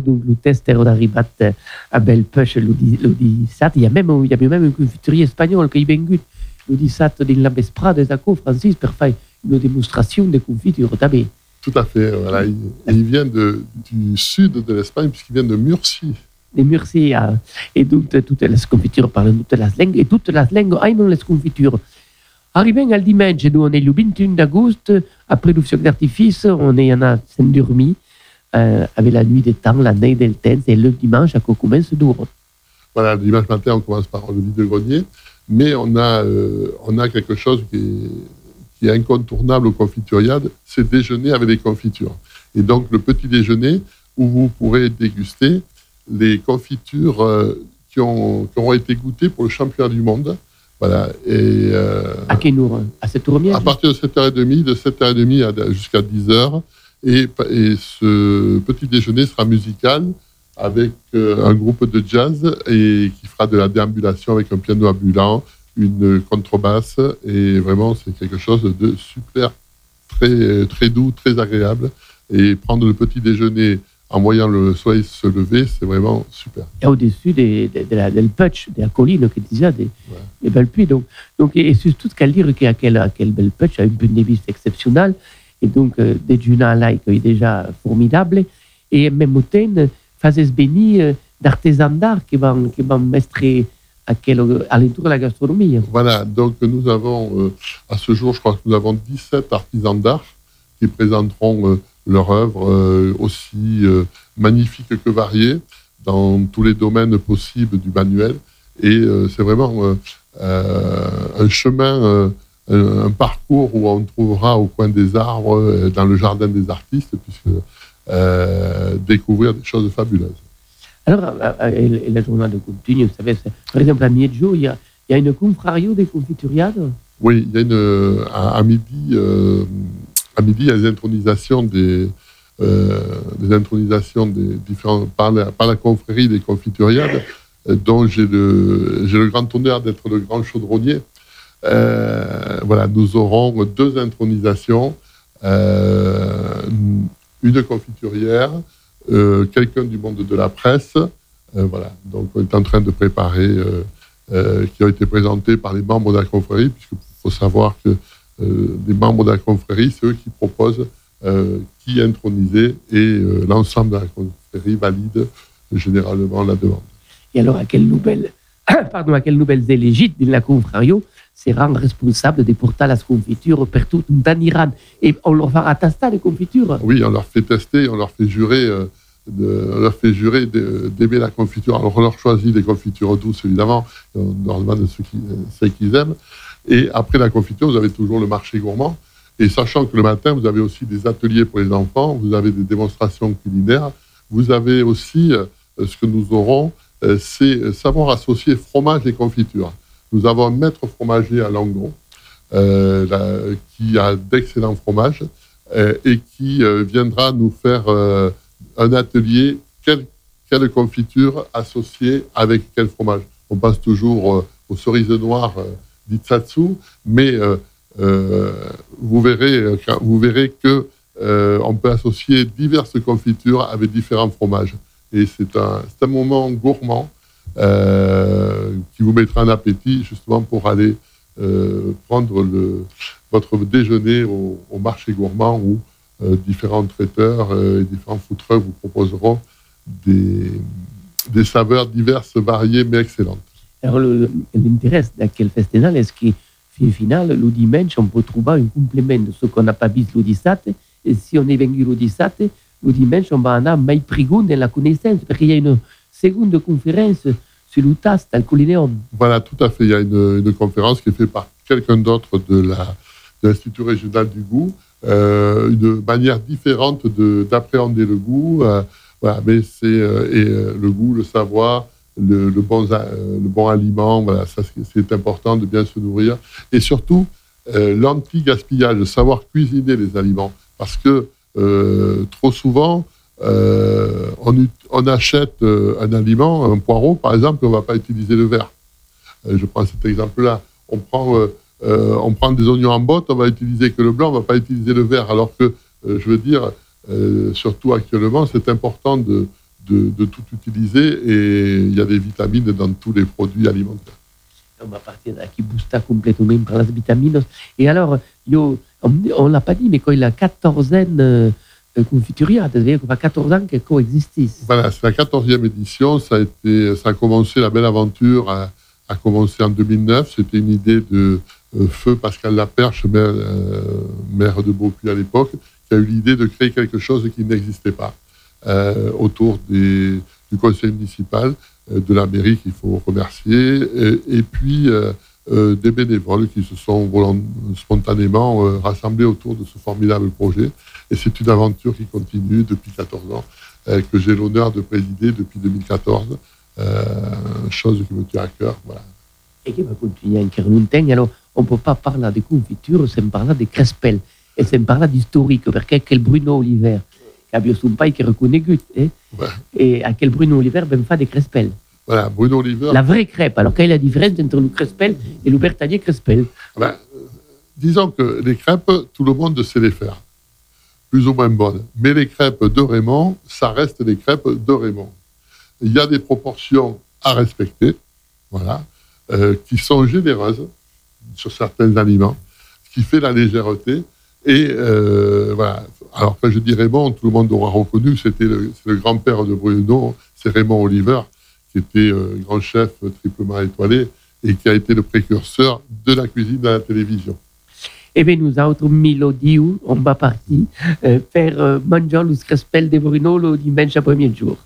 B: Donc le test est arrivé à belle pêche l'Odissat. Il y a même il y a même un confiturier espagnol qui est venu l'Odissat dans la vesprade des accords Francis pour faire une démonstration de confiture d'abbé.
C: Tout à fait. Voilà. Il, vient de, du sud de l'Espagne, puisqu'il vient de Murcie.
B: de Murcia et donc toutes les confitures parlent toutes les langues et toutes les langues aiment les confitures. Arrivant al dimanche, nous on est le 21 d'août, après le feu d'artifice, on est en a s'endormi euh, avec la nuit des temps, la neige del temps, et le dimanche, à commence d'ouvre.
C: Voilà, le dimanche matin, on commence par le vide-grenier, mais on a, euh, on a quelque chose qui est, qui est incontournable au confituriade, c'est déjeuner avec des confitures. Et donc, le petit déjeuner, où vous pourrez déguster les confitures euh, qui, ont, qui auront été goûtées pour le championnat du monde. Voilà. Et, euh,
B: À quelle heure À 7h30
C: à partir de 7h30, de 7h30 à- jusqu'à 10h. Et, et ce petit déjeuner sera musical avec euh, un groupe de jazz et qui fera de la déambulation avec un piano ambulant, une contrebasse. Et vraiment, c'est quelque chose de super, très, très doux, très agréable. Et prendre le petit déjeuner en voyant le soleil se lever, c'est vraiment super.
B: Et au-dessus des, des, de la, del Putsch, de la colline qui disait des, des belles puits. Donc, donc, et, et surtout, qu'elle dire qu'à quel, à quel bel Putsch a une vista exceptionnelle. Et donc, euh, Juna là, qui est déjà formidable. Et même au temps, faisait béni euh, d'artisans d'art qui vont, qui vont mettre à, quel, à de la gastronomie.
C: Voilà, donc nous avons, euh, à ce jour, je crois que nous avons 17 artisans d'art qui présenteront euh, leur œuvre euh, aussi euh, magnifique que variée dans tous les domaines possibles du manuel. Et euh, c'est vraiment euh, euh, un chemin, euh, un, un parcours où on trouvera au coin des arbres, euh, dans le jardin des artistes, puisque euh, découvrir des choses fabuleuses.
B: Alors, euh, euh, et, la journée de continue, vous savez, par exemple, à Mieggio, il y a, il y a une confrario des confituriades?
C: Oui, il y a une, à, à midi, euh, à midi, il y a des intronisations des, euh, des intronisations des différents, par la, par la confrérie des confituriades, euh, dont j'ai le, j'ai le grand honneur d'être le grand chaudronnier. Euh, voilà, nous aurons deux intronisations, euh, une confiturière, euh, quelqu'un du monde de la presse. Voilà, donc on est en train de préparer, qui ont été présentés par les membres de la confrérie, puisqu'il faut savoir que les membres de la confrérie, c'est eux qui proposent qui introniser et l'ensemble de la confrérie valide généralement la demande.
B: Et alors, à quelles nouvelles, pardon, à élégites de la confrario seront responsables des portales à confitures partout en Iran Et on leur fera tester les confitures?
C: Oui, on leur fait tester, on leur fait jurer, euh, de- leur fait jurer de- d'aimer la confiture. Alors on leur choisit des confitures douces évidemment, on leur demande ce qu'ils ce qu'ils aiment. Et après la confiture, vous avez toujours le marché gourmand. Et sachant que le matin, vous avez aussi des ateliers pour les enfants, vous avez des démonstrations culinaires, vous avez aussi euh, ce que nous aurons, euh, c'est savoir associer fromage et confiture. Nous avons un maître fromager à Langon euh, qui a d'excellents fromages euh, et qui euh, viendra nous faire un atelier quelle, quelle confiture associée avec quel fromage. On passe toujours aux cerises noires d'Itsatsu, mais vous, verrez, vous verrez que on peut associer diverses confitures avec différents fromages. Et c'est un, un moment gourmand euh, qui vous mettra en appétit justement pour aller euh, prendre votre déjeuner au, marché gourmand où euh, différents traiteurs et différents food trucks vous proposeront des, saveurs diverses, variées mais excellentes.
B: Alors, le- le- l'intérêt de quel festival est que, final, le dimanche, on peut trouver un complément de ce qu'on n'a pas vu le 17. Et si on est venu le 17, le dimanche, on va aller mai prigon dans la connaissance, parce qu'il y a une seconde conférence sur al culinéum.
C: Voilà, tout à fait. Il y a une, conférence qui est faite par quelqu'un d'autre de l'Institut régional du goût, euh, une manière différente de- d'appréhender le goût. euh, voilà, mais c'est euh, euh, le goût, le savoir, le, bon, le bon aliment. Voilà, c'est- important de bien se nourrir et surtout l'anti-gaspillage, savoir cuisiner les aliments, parce que trop souvent on, ut- on achète euh, un aliment, un poireau par exemple, on ne va pas utiliser le verre. Euh, je prends cet exemple-là. On prend, euh, euh, on prend des oignons en botte, on va utiliser que le blanc, on va pas utiliser le vert. Alors que, euh, je veux dire, euh, surtout actuellement, c'est important de, tout utiliser et il y a des vitamines dans tous les produits alimentaires.
B: On va partir qui boosta complètement par les vitamines. Et alors, yo, on ne l'a pas dit, mais quand il a 14 ans confituria, c'est-à-dire qu'il a 14 ans qu'elle coexiste.
C: Voilà, c'est la 14e édition. Ça a, commencé, la belle aventure a, a commencé en 2009. C'était une idée de euh, Feu Pascal Laperche, maire, euh, maire de Beaupuy à l'époque, qui a eu l'idée de créer quelque chose qui n'existait pas euh, autour du conseil municipal, euh, de la mairie qu'il faut remercier, et puis euh, des bénévoles qui se sont spontanément euh, rassemblés autour de ce formidable projet. Et c'est une aventure qui continue depuis 14 ans euh, que j'ai l'honneur de présider depuis 2014, euh, chose qui me tient à cœur. Voilà.
B: et qui va continuer encore longtemps. Alors, on ne peut pas parler de confiture sans parler de Crespel. Et sans parler d'historique, parce que quel Bruno Oliver, qui a bien son qui reconnaît Gut, hein?
C: Ouais.
B: et à quel Bruno Oliver ben fait des Crespel.
C: Voilà, Bruno Oliver.
B: La vraie crêpe. Alors, quelle est la différence entre le Crespel et le Bertanier Crespel
C: Ben, euh, disons que les crêpes, tout le monde sait les faire, plus ou moins bonnes. Mais les crêpes de Raymond, ça reste les crêpes de Raymond. Il y a des proportions à respecter, voilà, euh, qui sont généreuses sur certains aliments, ce qui fait la légèreté. Et euh, voilà. Alors quand je dis Raymond, tout le monde aura reconnu, c'était le, le grand-père de Bruno, c'est Raymond Oliver, qui était euh, grand chef euh, triplement étoilé et qui a été le précurseur de la cuisine à la télévision.
B: Eh bien, nous autres, Mélodie, on va partir euh, faire euh, manger le Crespel de Bruno le dimanche à premier jour.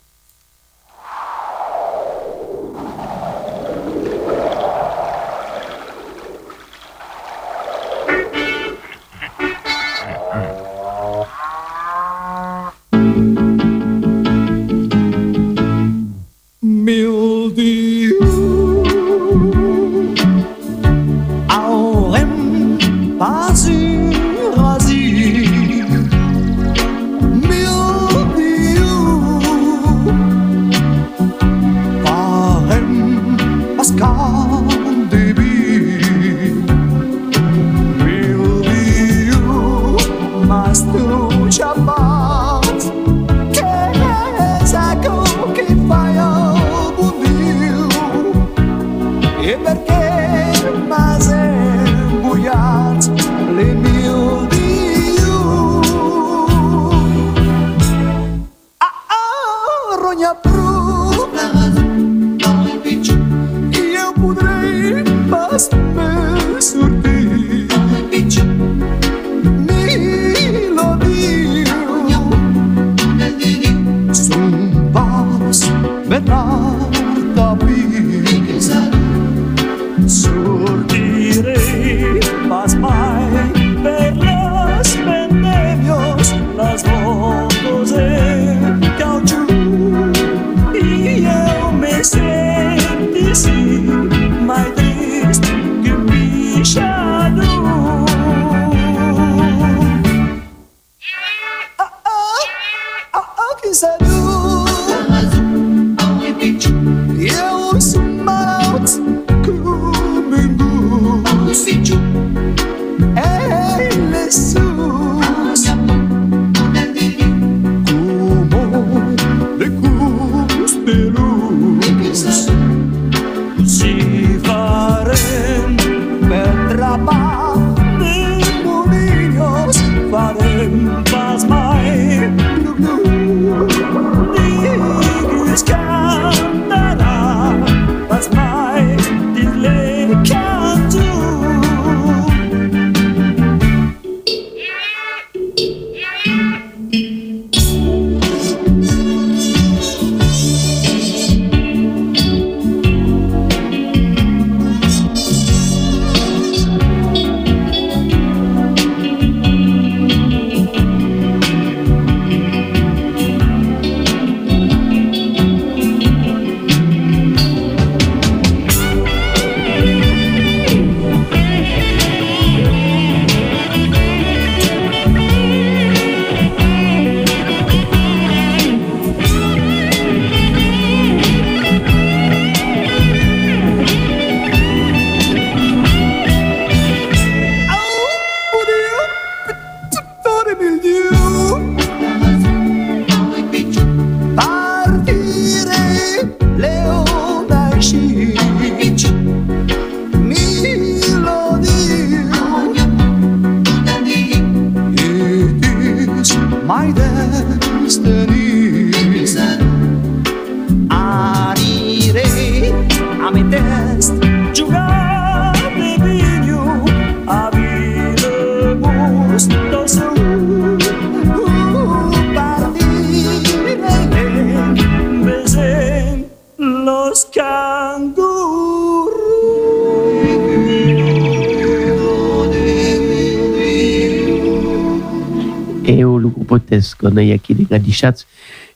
B: Noi aqui de Gadichatz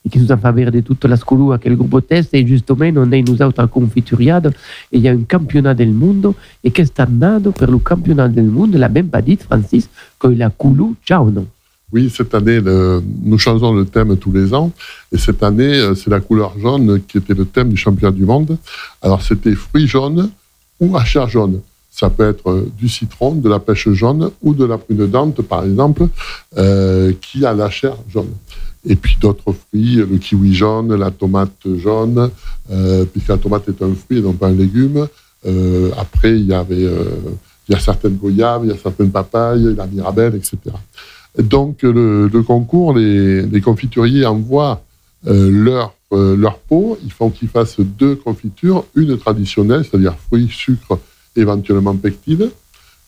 B: e che nous en favore de tutta la scolua che il gruppo test e giustamente noi nous autres confituriado e a un campionat del mondo e che sta nato per il campionat del mondo la même pas dit Francis que la coulou ciao non
C: Oui, cette année, le- nous changeons le thème tous les ans. Et cette année, euh, c'est la couleur jaune qui était le thème du championnat du monde. Alors, c'était fruits jaunes ou à chair jaune. Ça peut être euh, du citron, de la pêche jaune ou de la prune dente, par exemple, euh, qui a la chair jaune. Et puis d'autres fruits, le kiwi jaune, la tomate jaune, euh, puisque la tomate est un fruit et non pas un légume. Après, il y avait, il y a certaines goyaves, il y a certaines papayes, la mirabelle, etc. Donc, le, concours, les, confituriers envoient leur, leur pot. Il faut qu'ils fassent deux confitures, une traditionnelle, c'est-à-dire fruits, sucre, éventuellement pectine,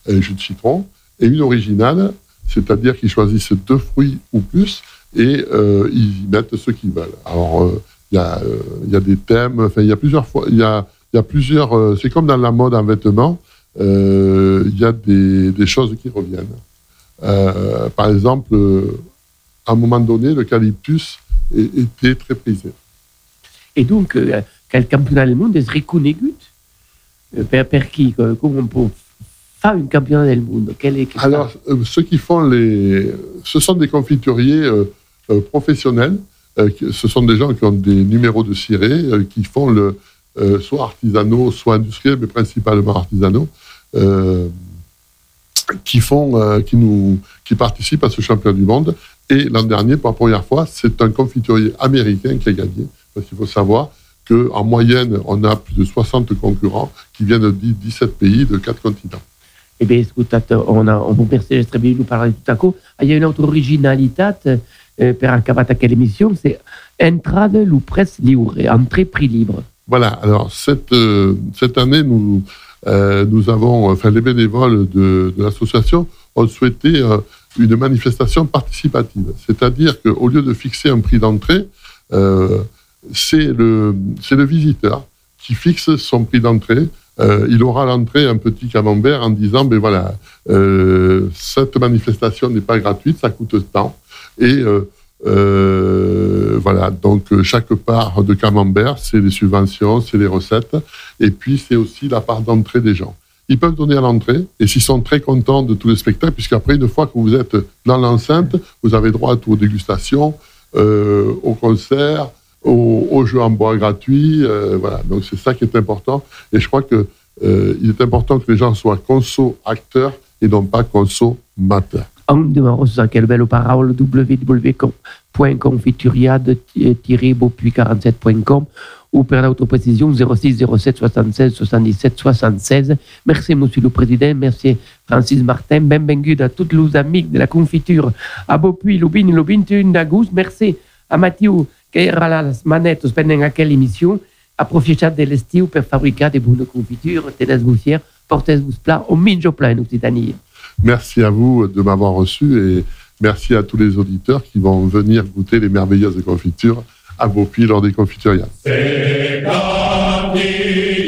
C: et jus de citron, et une originale, c'est-à-dire qu'ils choisissent deux fruits ou plus et euh, ils y mettent ce qu'ils veulent. Alors, euh, il y, euh, il y a des thèmes, enfin, il y a plusieurs fois, il y a, y a plusieurs, euh, c'est comme dans la mode en vêtements, il y a des, des choses qui reviennent. Par exemple, à un moment donné, l'eucalyptus était très prisé.
B: et donc quel campionat del mondo è riconosciuto euh, per, per chi? Co- come on peut faire un campionat del mondo? Quel est
C: Alors, euh, ceux qui font les. Ce sont des confituriers euh, euh, professionnels. euh, ce sont des gens qui ont des numéros de ciré, euh, qui font le, euh, soit artisanaux, soit industriels, mais principalement artisanaux, euh, qui, font, euh, qui, nous, qui participent à ce championnat du monde. Et l'an dernier, pour la première fois, c'est un confiturier américain qui a gagné. Parce qu'il faut savoir qu'en moyenne, on a plus de 60 concurrents qui viennent de 10 17 pays de 4 continents.
B: Eh bien, scusate, on, a, on peut essere venuto parlare tutto a co. Il y a une autre originalità eh, per acabare quelle émission, c'est entrade lu press libre, entrée prix libre.
C: Voilà, alors cette, euh, cette année, nous, euh, nous avons, enfin les bénévoles de, de l'association ont souhaité euh, une manifestation participative. C'est-à-dire qu'au lieu de fixer un prix d'entrée, euh, c'est le, le visiteur qui fixe son prix d'entrée. Euh, il aura l'entrée un petit camembert en disant, ben voilà, euh, cette manifestation n'est pas gratuite, ça coûte tant. Et euh, voilà, donc chaque part de camembert, c'est les subventions, c'est les recettes, et puis c'est aussi la part d'entrée des gens. Ils peuvent donner à l'entrée, et s'ils sont très contents de tous les spectacles, puisqu'après, une fois que vous êtes dans l'enceinte, vous avez droit à tout, aux dégustations, euh, au concert, aux, aux jeux en bois gratuits, euh, voilà. Donc c'est ça qui est important, et je crois que euh, il est important que les gens soient conso-acteurs et non pas conso-mateurs.
B: On demande ça, quelle belle parole, www.confituriade-beaupuis47.com ou per d'autres précisions 06 07 76 77 76. Merci, Monsieur le Président. Merci, Francis Martin. Benvenue à tous les amis de la confiture à Beaupuis, le 20 le 21 d'agosto. Merci a Mathieu qui era las manettes pendant quelle émission. Approfitat de l'estiu per fabricar de bonnes confitures, tenez-vous fiers, portez-vous plat, au minjo plat en Occitanie.
C: Merci à vous de m'avoir reçu et merci à tous les auditeurs qui vont venir goûter les merveilleuses confitures à Beaupuis lors des.
A: C'est parti